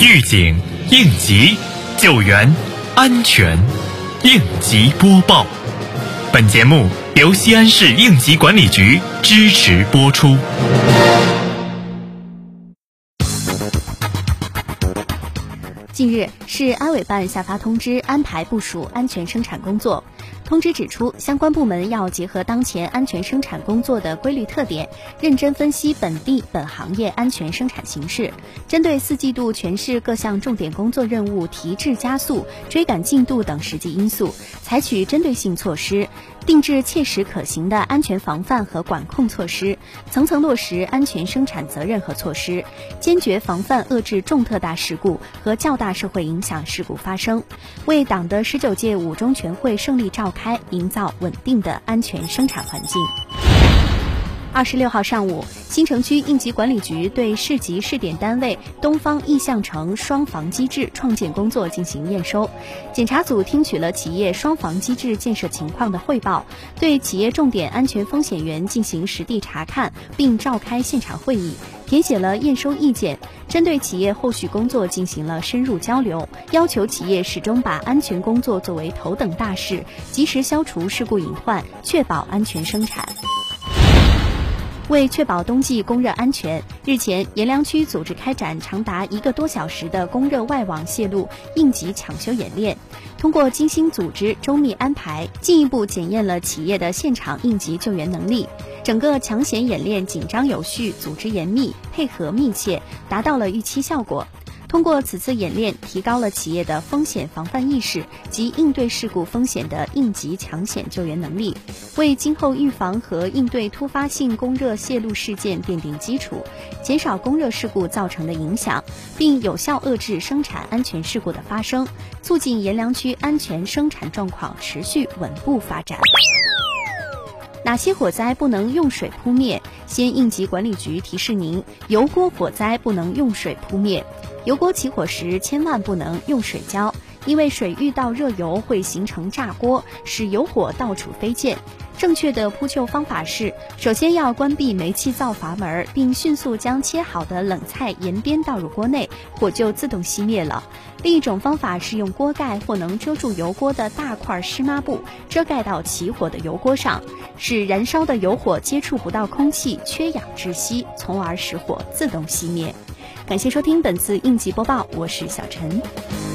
预警、应急、救援、安全，应急播报。本节目由西安市应急管理局支持播出。近日，市安委办下发通知，安排部署安全生产工作。通知指出，相关部门要结合当前安全生产工作的规律特点，认真分析本地本行业安全生产形势，针对四季度全市各项重点工作任务提质加速、追赶进度等实际因素，采取针对性措施。定制切实可行的安全防范和管控措施，层层落实安全生产责任和措施，坚决防范遏制重特大事故和较大社会影响事故发生，为党的十九届五中全会胜利召开营造稳定的安全生产环境。二十六号上午，新城区应急管理局对市级试点单位东方意向城双防机制创建工作进行验收。检查组听取了企业双防机制建设情况的汇报，对企业重点安全风险源进行实地查看，并召开现场会议，填写了验收意见。针对企业后续工作进行了深入交流，要求企业始终把安全工作作为头等大事，及时消除事故隐患，确保安全生产。为确保冬季供热安全，日前阎良区组织开展长达一个多小时的供热外网泄露应急抢修演练。通过精心组织、周密安排，进一步检验了企业的现场应急救援能力。整个抢险演练紧张有序、组织严密、配合密切，达到了预期效果。通过此次演练，提高了企业的风险防范意识及应对事故风险的应急抢险救援能力，为今后预防和应对突发性供热泄露事件奠定基础，减少供热事故造成的影响，并有效遏制生产安全事故的发生，促进阎良区安全生产状况持续稳步发展。哪些火灾不能用水扑灭？先应急管理局提示您：油锅火灾不能用水扑灭。油锅起火时千万不能用水浇，因为水遇到热油会形成炸锅，使油火到处飞溅。正确的扑救方法是：首先要关闭煤气灶阀门，并迅速将切好的冷菜沿边倒入锅内，火就自动熄灭了。另一种方法是用锅盖或能遮住油锅的大块湿抹布遮盖到起火的油锅上，使燃烧的油火接触不到空气，缺氧窒息，从而使火自动熄灭。感谢收听本次应急播报，我是小陈。